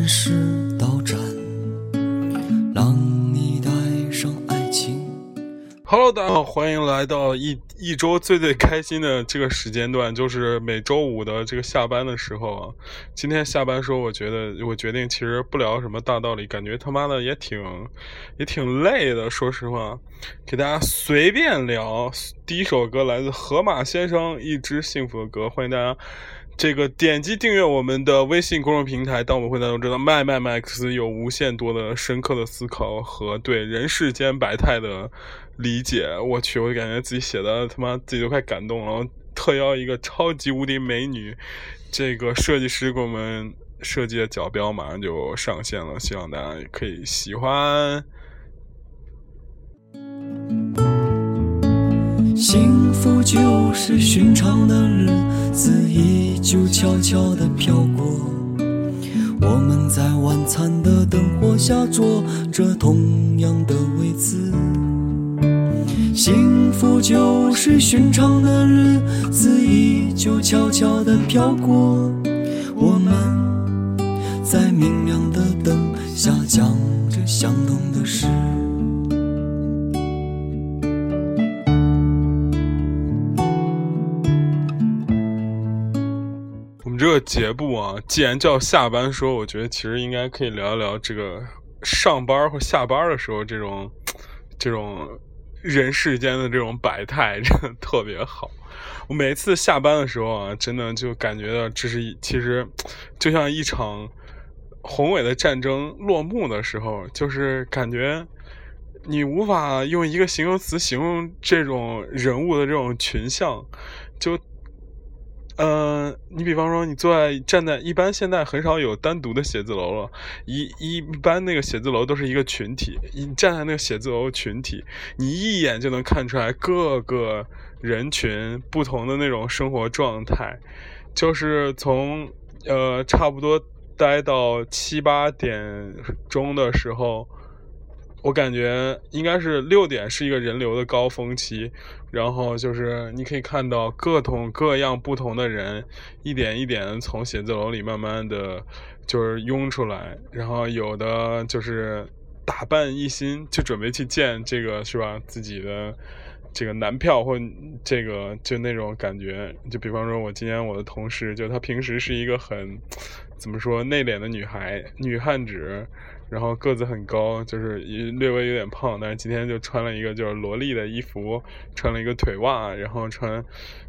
火车按时到站，让你带上爱情。Hello，大家好，欢迎来到一一周最最开心的这个时间段，就是每周五的这个下班的时候啊。今天下班时候，我觉得我决定其实不聊什么大道理，感觉他妈的也挺也挺累的。说实话，给大家随便聊。第一首歌来自河马先生《一支幸福的歌》，欢迎大家。这个点击订阅我们的微信公众平台，当我们会当中知道麦麦麦克斯有无限多的深刻的思考和对人世间百态的理解。我去，我感觉自己写的他妈自己都快感动了。特邀一个超级无敌美女，这个设计师给我们设计的角标马上就上线了，希望大家可以喜欢。幸福就是寻常的日子依旧悄悄地飘过，我们在晚餐的灯火下坐着同样的位子。幸福就是寻常的日子依旧悄悄地飘过，我们在明亮的灯下讲着相同的事。这个节目啊，既然叫下班说，我觉得其实应该可以聊一聊这个上班或下班的时候这种这种人世间的这种百态，真的特别好。我每次下班的时候啊，真的就感觉到这是一其实就像一场宏伟的战争落幕的时候，就是感觉你无法用一个形容词形容这种人物的这种群像，就。呃，你比方说，你坐在站在一般现在很少有单独的写字楼了，一一般那个写字楼都是一个群体，你站在那个写字楼群体，你一眼就能看出来各个人群不同的那种生活状态，就是从呃差不多待到七八点钟的时候。我感觉应该是六点是一个人流的高峰期，然后就是你可以看到各种各样不同的人，一点一点从写字楼里慢慢的就是涌出来，然后有的就是打扮一新，就准备去见这个是吧自己的这个男票或这个就那种感觉，就比方说我今天我的同事，就她平时是一个很怎么说内敛的女孩女汉子。然后个子很高，就是略微有点胖，但是今天就穿了一个就是萝莉的衣服，穿了一个腿袜，然后穿，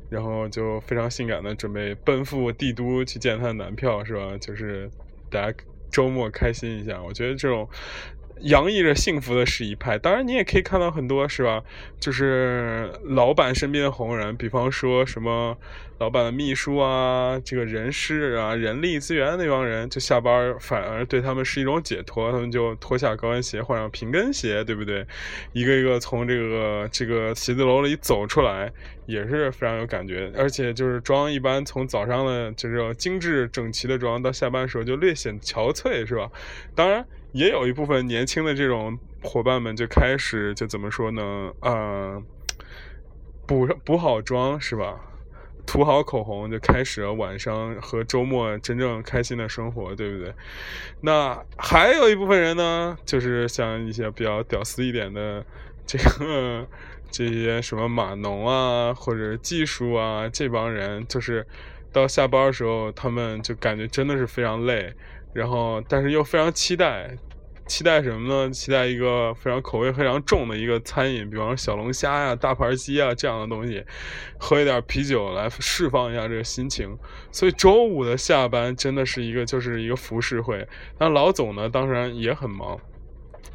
然后就非常性感的准备奔赴帝都去见她的男票，是吧？就是大家周末开心一下，我觉得这种洋溢着幸福的是一派。当然，你也可以看到很多，是吧？就是老板身边的红人，比方说什么老板的秘书啊，这个人事啊、人力资源那帮人，就下班反而对他们是一种解脱，他们就脱下高跟鞋，换上平跟鞋，对不对？一个一个从这个这个写字楼里走出来，也是非常有感觉。而且就是妆，一般从早上的就是精致整齐的妆，到下班时候就略显憔悴，是吧？当然。也有一部分年轻的这种伙伴们就开始就怎么说呢？呃，补补好妆是吧？涂好口红就开始晚上和周末真正开心的生活，对不对？那还有一部分人呢，就是像一些比较屌丝一点的这个这些什么码农啊，或者技术啊这帮人，就是到下班的时候，他们就感觉真的是非常累。然后，但是又非常期待，期待什么呢？期待一个非常口味非常重的一个餐饮，比方说小龙虾呀、大盘鸡啊这样的东西，喝一点啤酒来释放一下这个心情。所以周五的下班真的是一个就是一个浮世会。那老总呢，当然也很忙。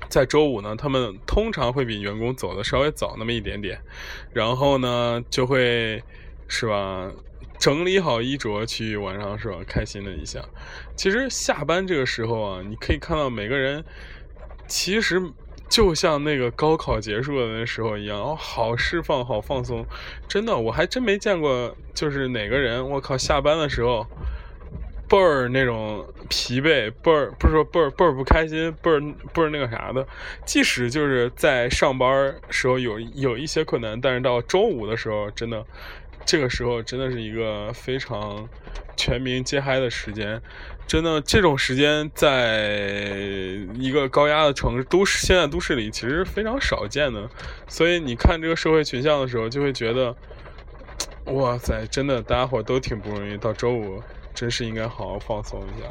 在周五呢，他们通常会比员工走的稍微早那么一点点，然后呢，就会是吧？整理好衣着去晚上是吧？开心了一下。其实下班这个时候啊，你可以看到每个人，其实就像那个高考结束的那时候一样，哦，好释放，好放松。真的，我还真没见过，就是哪个人，我靠，下班的时候倍儿那种疲惫，倍儿不是说倍儿倍儿不开心，倍儿倍儿那个啥的。即使就是在上班时候有有一些困难，但是到周五的时候，真的这个时候真的是一个非常全民皆嗨的时间。真的，这种时间在一个高压的城市都市，现在都市里其实非常少见的。所以你看这个社会群像的时候，就会觉得，哇塞，真的大家伙都挺不容易。到周五。真是应该好好放松一下。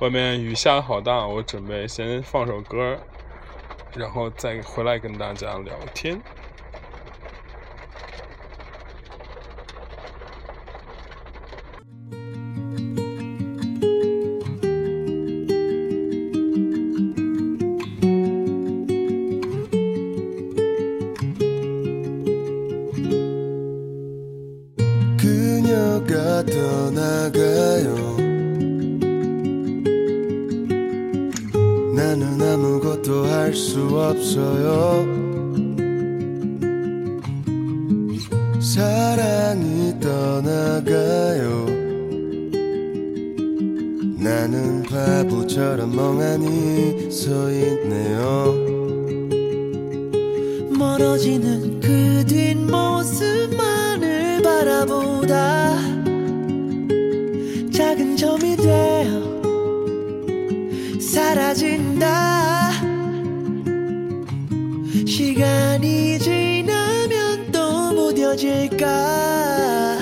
外面雨下的好大，我准备先放首歌，然后再回来跟大家聊天。 사라질까?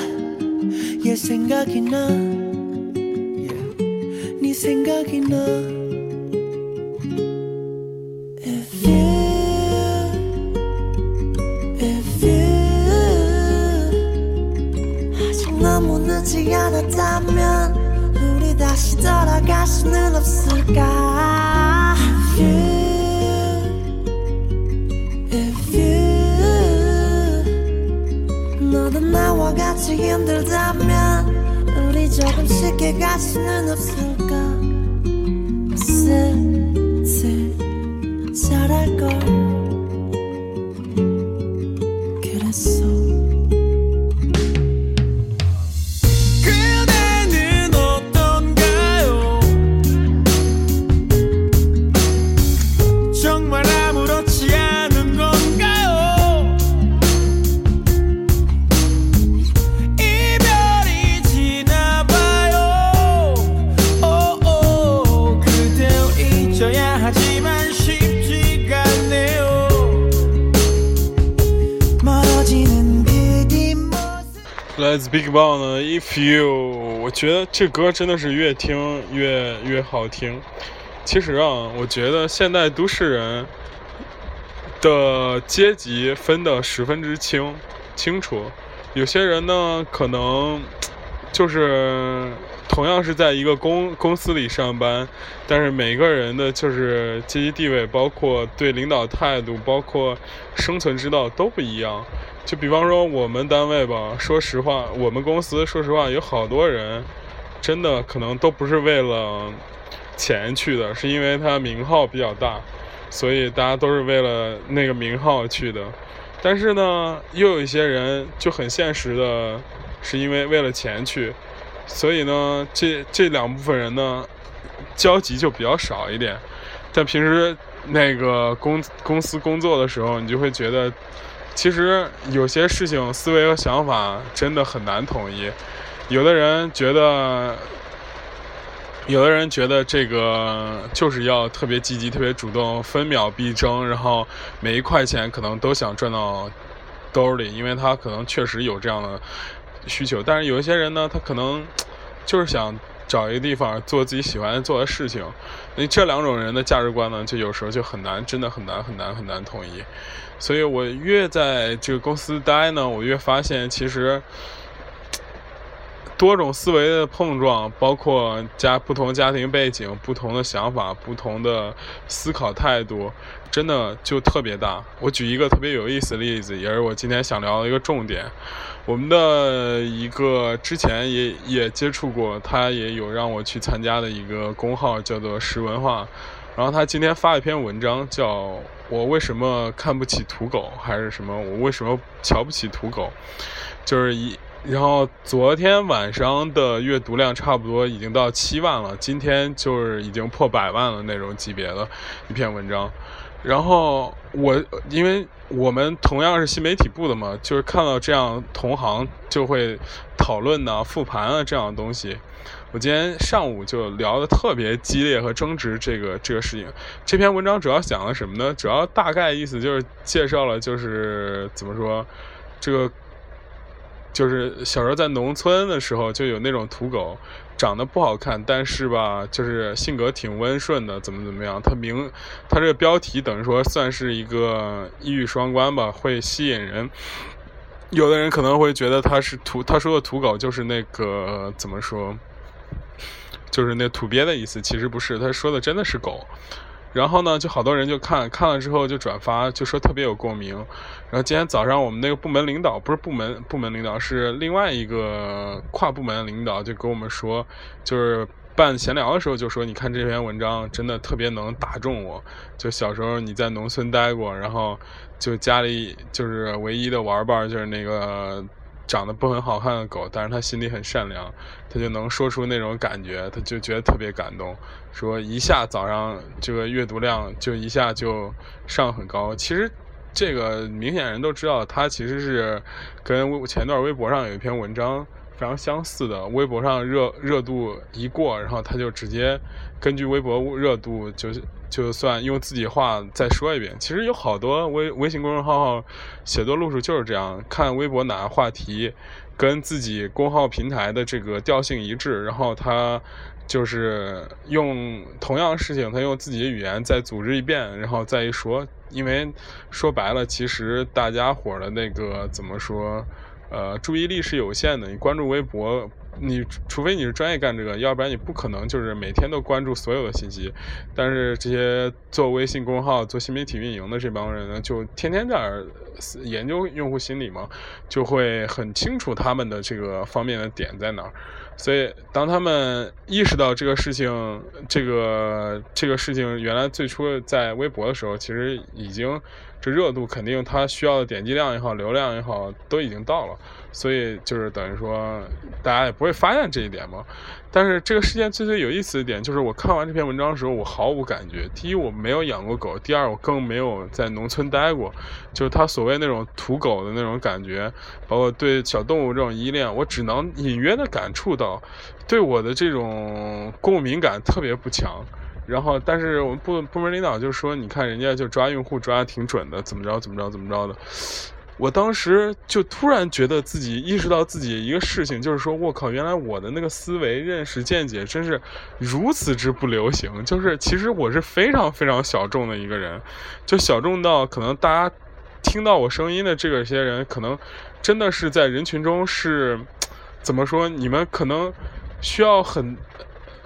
얘 생각이 나네 예. 생각이 나? 아직 너무늦지 않았다면 우리 다시 돌아갈 수는 없을까? 조금씩 힘들다면 우리 조금씩 해갈 수는 없을까? 슬슬 잘할걸? ？If you，我觉得这歌真的是越听越越好听。其实啊，我觉得现代都市人的阶级分得十分之清清楚。有些人呢，可能就是同样是在一个公公司里上班，但是每个人的就是阶级地位，包括对领导态度，包括生存之道都不一样。就比方说我们单位吧，说实话，我们公司说实话有好多人，真的可能都不是为了钱去的，是因为他名号比较大，所以大家都是为了那个名号去的。但是呢，又有一些人就很现实的，是因为为了钱去，所以呢，这这两部分人呢，交集就比较少一点。但平时那个公公司工作的时候，你就会觉得。其实有些事情思维和想法真的很难统一，有的人觉得，有的人觉得这个就是要特别积极、特别主动，分秒必争，然后每一块钱可能都想赚到兜里，因为他可能确实有这样的需求。但是有一些人呢，他可能就是想找一个地方做自己喜欢做的事情。那这两种人的价值观呢，就有时候就很难，真的很难、很难、很难统一。所以我越在这个公司待呢，我越发现其实多种思维的碰撞，包括家不同家庭背景、不同的想法、不同的思考态度，真的就特别大。我举一个特别有意思的例子，也是我今天想聊的一个重点。我们的一个之前也也接触过，他也有让我去参加的一个公号，叫做“石文化”。然后他今天发一篇文章，叫我为什么看不起土狗，还是什么？我为什么瞧不起土狗？就是一然后昨天晚上的阅读量差不多已经到七万了，今天就是已经破百万了那种级别的一篇文章。然后我因为我们同样是新媒体部的嘛，就是看到这样同行就会讨论呢、复盘啊这样的东西。我今天上午就聊的特别激烈和争执这个这个事情。这篇文章主要讲了什么呢？主要大概意思就是介绍了就是怎么说这个。就是小时候在农村的时候，就有那种土狗，长得不好看，但是吧，就是性格挺温顺的，怎么怎么样。他名，他这个标题等于说算是一个一语双关吧，会吸引人。有的人可能会觉得他是土，他说的土狗就是那个怎么说，就是那土鳖的意思，其实不是，他说的真的是狗。然后呢，就好多人就看看了之后就转发，就说特别有共鸣。然后今天早上我们那个部门领导，不是部门部门领导，是另外一个跨部门领导，就跟我们说，就是办闲聊的时候就说，你看这篇文章真的特别能打中我。就小时候你在农村待过，然后就家里就是唯一的玩伴就是那个。长得不很好看的狗，但是他心里很善良，他就能说出那种感觉，他就觉得特别感动。说一下早上这个阅读量就一下就上很高。其实这个明显人都知道，他其实是跟前段微博上有一篇文章非常相似的。微博上热热度一过，然后他就直接根据微博热度就。就算用自己话再说一遍，其实有好多微微信公众号写作路数就是这样：看微博哪个话题跟自己公号平台的这个调性一致，然后他就是用同样事情，他用自己的语言再组织一遍，然后再一说。因为说白了，其实大家伙的那个怎么说？呃，注意力是有限的。你关注微博。你除非你是专业干这个，要不然你不可能就是每天都关注所有的信息。但是这些做微信公众号、做新媒体运营的这帮人呢，就天天在研究用户心理嘛，就会很清楚他们的这个方面的点在哪儿。所以当他们意识到这个事情，这个这个事情原来最初在微博的时候，其实已经热度肯定它需要的点击量也好、流量也好，都已经到了。所以就是等于说，大家也不会发现这一点嘛。但是这个事件最最有意思的点就是，我看完这篇文章的时候，我毫无感觉。第一，我没有养过狗；第二，我更没有在农村待过。就是他所谓那种土狗的那种感觉，包括对小动物这种依恋，我只能隐约的感触到，对我的这种共鸣感特别不强。然后，但是我们部部门领导就说：“你看人家就抓用户抓的挺准的，怎么着怎么着怎么着的。”我当时就突然觉得自己意识到自己一个事情，就是说我靠，原来我的那个思维、认识、见解真是如此之不流行。就是其实我是非常非常小众的一个人，就小众到可能大家听到我声音的这个些人，可能真的是在人群中是怎么说？你们可能需要很。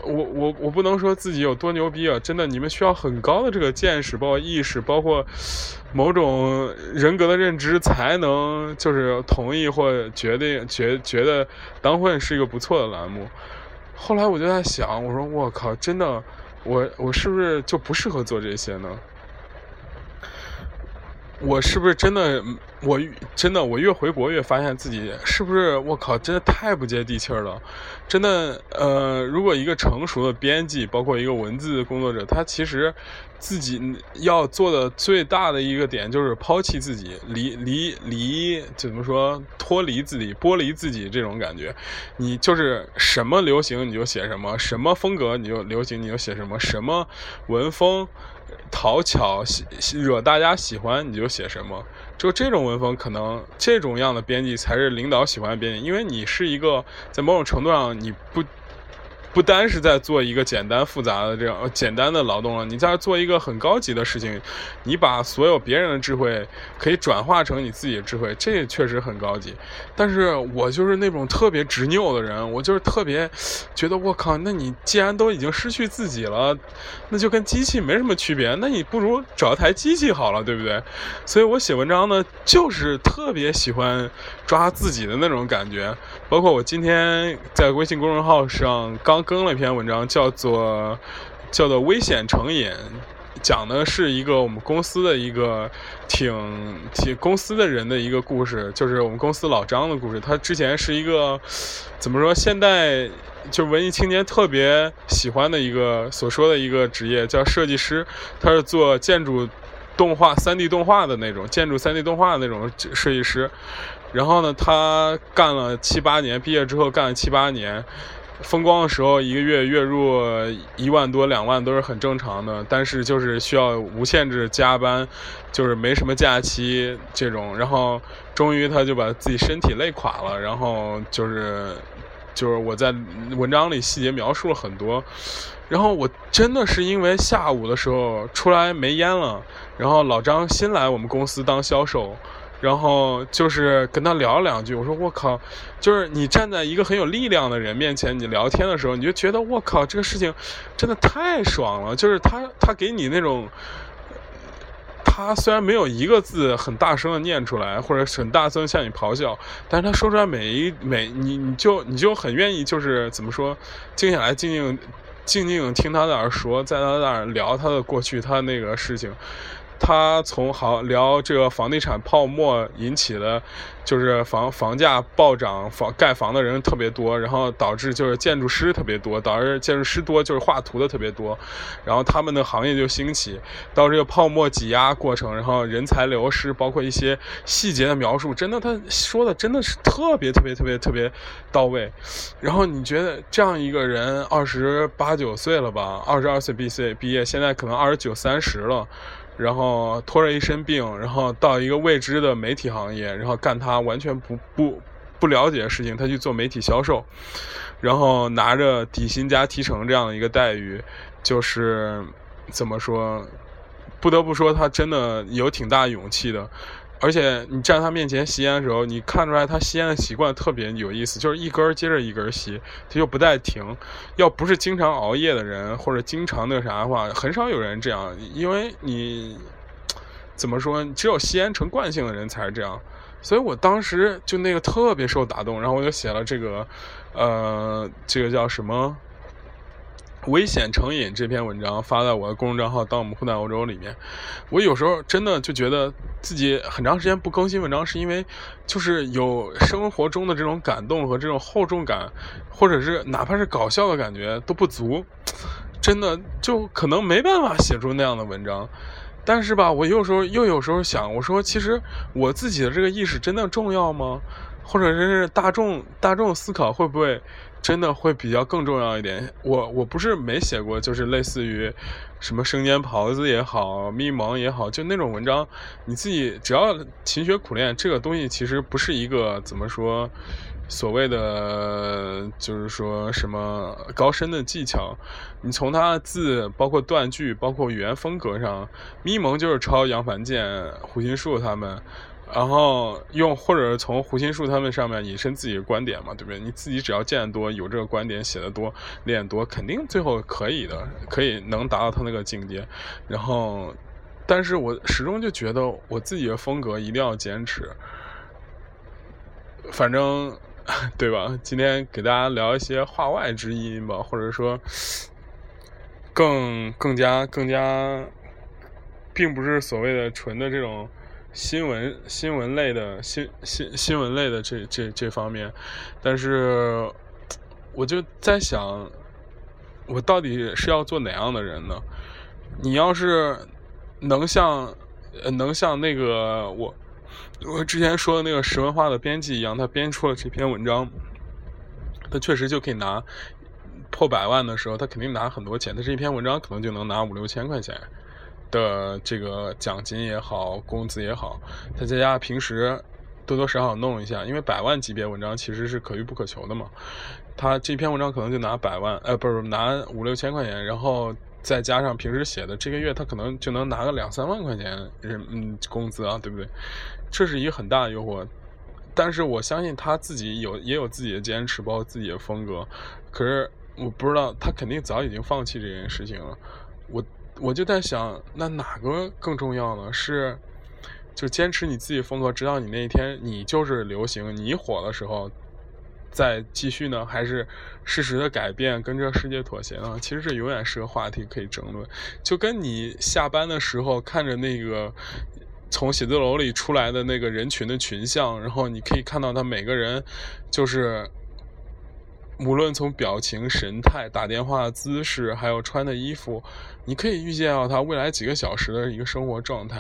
我我我不能说自己有多牛逼啊！真的，你们需要很高的这个见识，包括意识，包括某种人格的认知，才能就是同意或决定觉觉得当混是一个不错的栏目。后来我就在想，我说我靠，真的，我我是不是就不适合做这些呢？我是不是真的？我真的，我越回国越发现自己是不是？我靠，真的太不接地气儿了！真的，呃，如果一个成熟的编辑，包括一个文字工作者，他其实自己要做的最大的一个点就是抛弃自己，离离离，怎么说？脱离自己，剥离自己这种感觉。你就是什么流行你就写什么，什么风格你就流行你就写什么，什么文风。讨巧，惹大家喜欢，你就写什么。就这种文风，可能这种样的编辑才是领导喜欢的编辑，因为你是一个在某种程度上你不。不单是在做一个简单复杂的这样简单的劳动了，你在做一个很高级的事情，你把所有别人的智慧可以转化成你自己的智慧，这确实很高级。但是我就是那种特别执拗的人，我就是特别觉得我靠，那你既然都已经失去自己了，那就跟机器没什么区别，那你不如找一台机器好了，对不对？所以我写文章呢，就是特别喜欢抓自己的那种感觉，包括我今天在微信公众号上刚。更了一篇文章，叫做叫做危险成瘾，讲的是一个我们公司的一个挺挺公司的人的一个故事，就是我们公司老张的故事。他之前是一个怎么说？现代就文艺青年特别喜欢的一个所说的一个职业叫设计师，他是做建筑动画、三 D 动画的那种建筑三 D 动画的那种设计师。然后呢，他干了七八年，毕业之后干了七八年。风光的时候，一个月月入一万多、两万都是很正常的，但是就是需要无限制加班，就是没什么假期这种。然后终于他就把自己身体累垮了，然后就是就是我在文章里细节描述了很多。然后我真的是因为下午的时候出来没烟了，然后老张新来我们公司当销售。然后就是跟他聊了两句，我说我靠，就是你站在一个很有力量的人面前，你聊天的时候，你就觉得我靠，这个事情真的太爽了。就是他他给你那种，他虽然没有一个字很大声的念出来，或者很大声向你咆哮，但是他说出来每一每你你就你就很愿意就是怎么说，静下来静静静静听他在那儿说，在他那儿聊他的过去，他那个事情。他从好聊这个房地产泡沫引起的，就是房房价暴涨，房盖房的人特别多，然后导致就是建筑师特别多，导致建筑师多就是画图的特别多，然后他们的行业就兴起，到这个泡沫挤压过程，然后人才流失，包括一些细节的描述，真的他说的真的是特别特别特别特别到位。然后你觉得这样一个人二十八九岁了吧，二十二岁毕业毕业，现在可能二十九三十了。然后拖着一身病，然后到一个未知的媒体行业，然后干他完全不不不了解的事情，他去做媒体销售，然后拿着底薪加提成这样的一个待遇，就是怎么说，不得不说他真的有挺大勇气的。而且你站他面前吸烟的时候，你看出来他吸烟的习惯特别有意思，就是一根接着一根吸，他就不带停。要不是经常熬夜的人，或者经常那个啥的话，很少有人这样。因为你怎么说，只有吸烟成惯性的人才是这样。所以我当时就那个特别受打动，然后我就写了这个，呃，这个叫什么？危险成瘾这篇文章发在我的公众账号“当我们互在欧洲”里面，我有时候真的就觉得自己很长时间不更新文章，是因为就是有生活中的这种感动和这种厚重感，或者是哪怕是搞笑的感觉都不足，真的就可能没办法写出那样的文章。但是吧，我有时候又有时候想，我说其实我自己的这个意识真的重要吗？或者是大众大众思考会不会？真的会比较更重要一点。我我不是没写过，就是类似于什么生煎袍子也好，咪蒙也好，就那种文章，你自己只要勤学苦练，这个东西其实不是一个怎么说所谓的，就是说什么高深的技巧。你从他字，包括断句，包括语言风格上，咪蒙就是抄杨凡建、胡心树他们。然后用或者从胡心树他们上面引申自己的观点嘛，对不对？你自己只要见得多，有这个观点，写的多，练多，肯定最后可以的，可以能达到他那个境界。然后，但是我始终就觉得我自己的风格一定要坚持。反正，对吧？今天给大家聊一些话外之音吧，或者说，更更加更加，并不是所谓的纯的这种。新闻新闻类的新新新闻类的这这这方面，但是我就在想，我到底是要做哪样的人呢？你要是能像能像那个我我之前说的那个石文化的编辑一样，他编出了这篇文章，他确实就可以拿破百万的时候，他肯定拿很多钱。他这一篇文章可能就能拿五六千块钱。的这个奖金也好，工资也好，他在家平时多多少少弄一下，因为百万级别文章其实是可遇不可求的嘛。他这篇文章可能就拿百万，呃，不是拿五六千块钱，然后再加上平时写的，这个月他可能就能拿个两三万块钱人嗯工资啊，对不对？这是一个很大的诱惑，但是我相信他自己有也有自己的坚持，包括自己的风格。可是我不知道他肯定早已经放弃这件事情了，我。我就在想，那哪个更重要呢？是，就坚持你自己风格，直到你那一天你就是流行，你火的时候，再继续呢，还是适时的改变，跟这个世界妥协呢？其实这永远是个话题可以争论。就跟你下班的时候看着那个从写字楼里出来的那个人群的群像，然后你可以看到他每个人就是。无论从表情、神态、打电话姿势，还有穿的衣服，你可以预见到他未来几个小时的一个生活状态。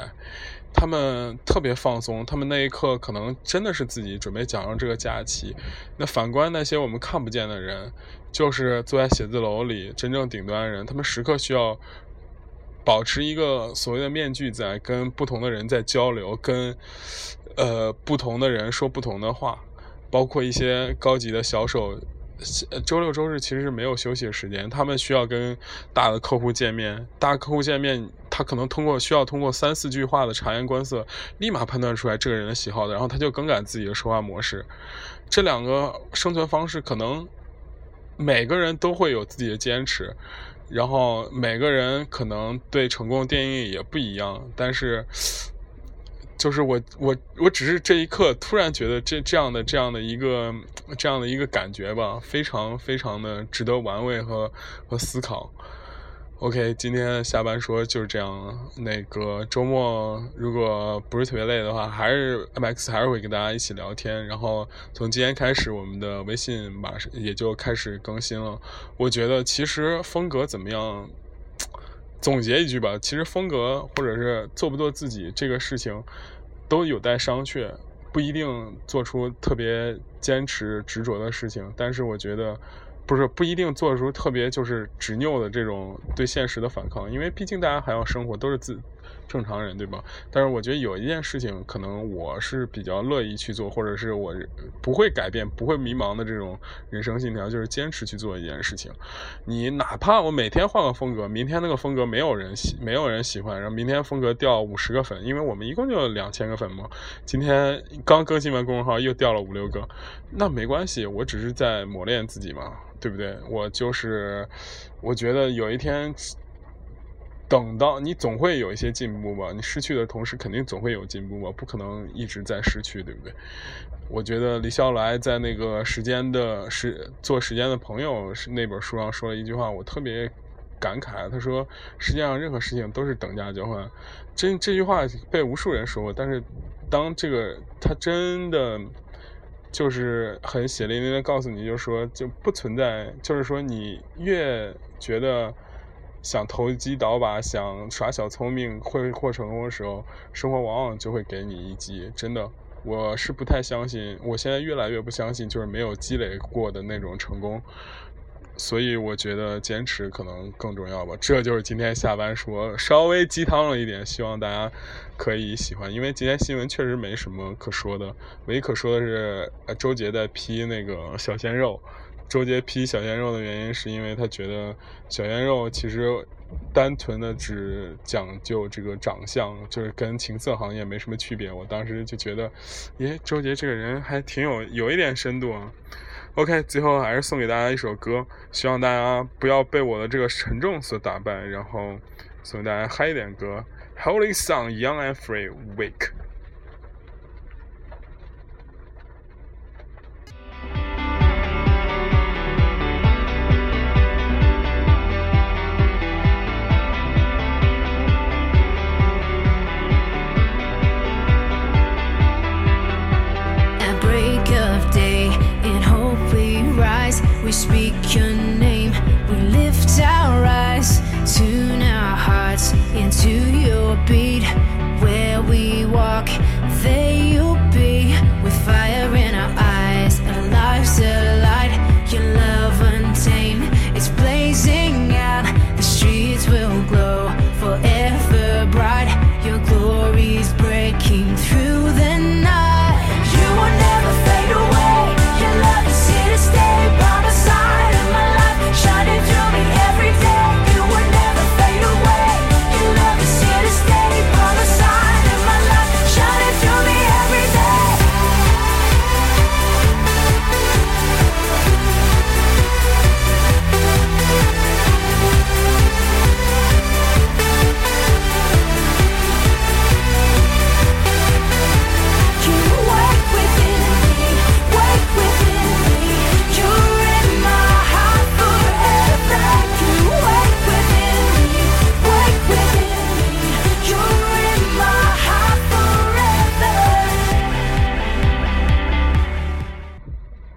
他们特别放松，他们那一刻可能真的是自己准备享受这个假期。那反观那些我们看不见的人，就是坐在写字楼里真正顶端的人，他们时刻需要保持一个所谓的面具，在跟不同的人在交流，跟呃不同的人说不同的话，包括一些高级的销售。周六周日其实是没有休息的时间，他们需要跟大的客户见面，大客户见面，他可能通过需要通过三四句话的察言观色，立马判断出来这个人的喜好的，然后他就更改自己的说话模式。这两个生存方式可能每个人都会有自己的坚持，然后每个人可能对成功的定义也不一样，但是。就是我我我只是这一刻突然觉得这这样的这样的一个这样的一个感觉吧，非常非常的值得玩味和和思考。OK，今天下班说就是这样。那个周末如果不是特别累的话，还是 MX 还是会跟大家一起聊天。然后从今天开始，我们的微信马上也就开始更新了。我觉得其实风格怎么样？总结一句吧，其实风格或者是做不做自己这个事情，都有待商榷，不一定做出特别坚持执着的事情。但是我觉得，不是不一定做出特别就是执拗的这种对现实的反抗，因为毕竟大家还要生活，都是自。正常人对吧？但是我觉得有一件事情，可能我是比较乐意去做，或者是我不会改变、不会迷茫的这种人生信条，就是坚持去做一件事情。你哪怕我每天换个风格，明天那个风格没有人喜，没有人喜欢，然后明天风格掉五十个粉，因为我们一共就两千个粉嘛。今天刚更新完公众号，又掉了五六个，那没关系，我只是在磨练自己嘛，对不对？我就是，我觉得有一天。等到你总会有一些进步吧，你失去的同时肯定总会有进步吧，不可能一直在失去，对不对？我觉得李笑来在那个时间的时做时间的朋友是那本书上说了一句话，我特别感慨。他说世界上任何事情都是等价交换。这这句话被无数人说过，但是当这个他真的就是很血淋淋的告诉你，就是说就不存在，就是说你越觉得。想投机倒把，想耍小聪明，会获成功的时候，生活往往就会给你一击。真的，我是不太相信，我现在越来越不相信，就是没有积累过的那种成功。所以我觉得坚持可能更重要吧。这就是今天下班说稍微鸡汤了一点，希望大家可以喜欢。因为今天新闻确实没什么可说的，唯一可说的是周杰在批那个小鲜肉。周杰批小鲜肉的原因，是因为他觉得小鲜肉其实单纯的只讲究这个长相，就是跟情色行业没什么区别。我当时就觉得，耶，周杰这个人还挺有有一点深度啊。OK，最后还是送给大家一首歌，希望大家不要被我的这个沉重所打败，然后送给大家嗨一点歌，Holy Song，Young and Free，Wake。we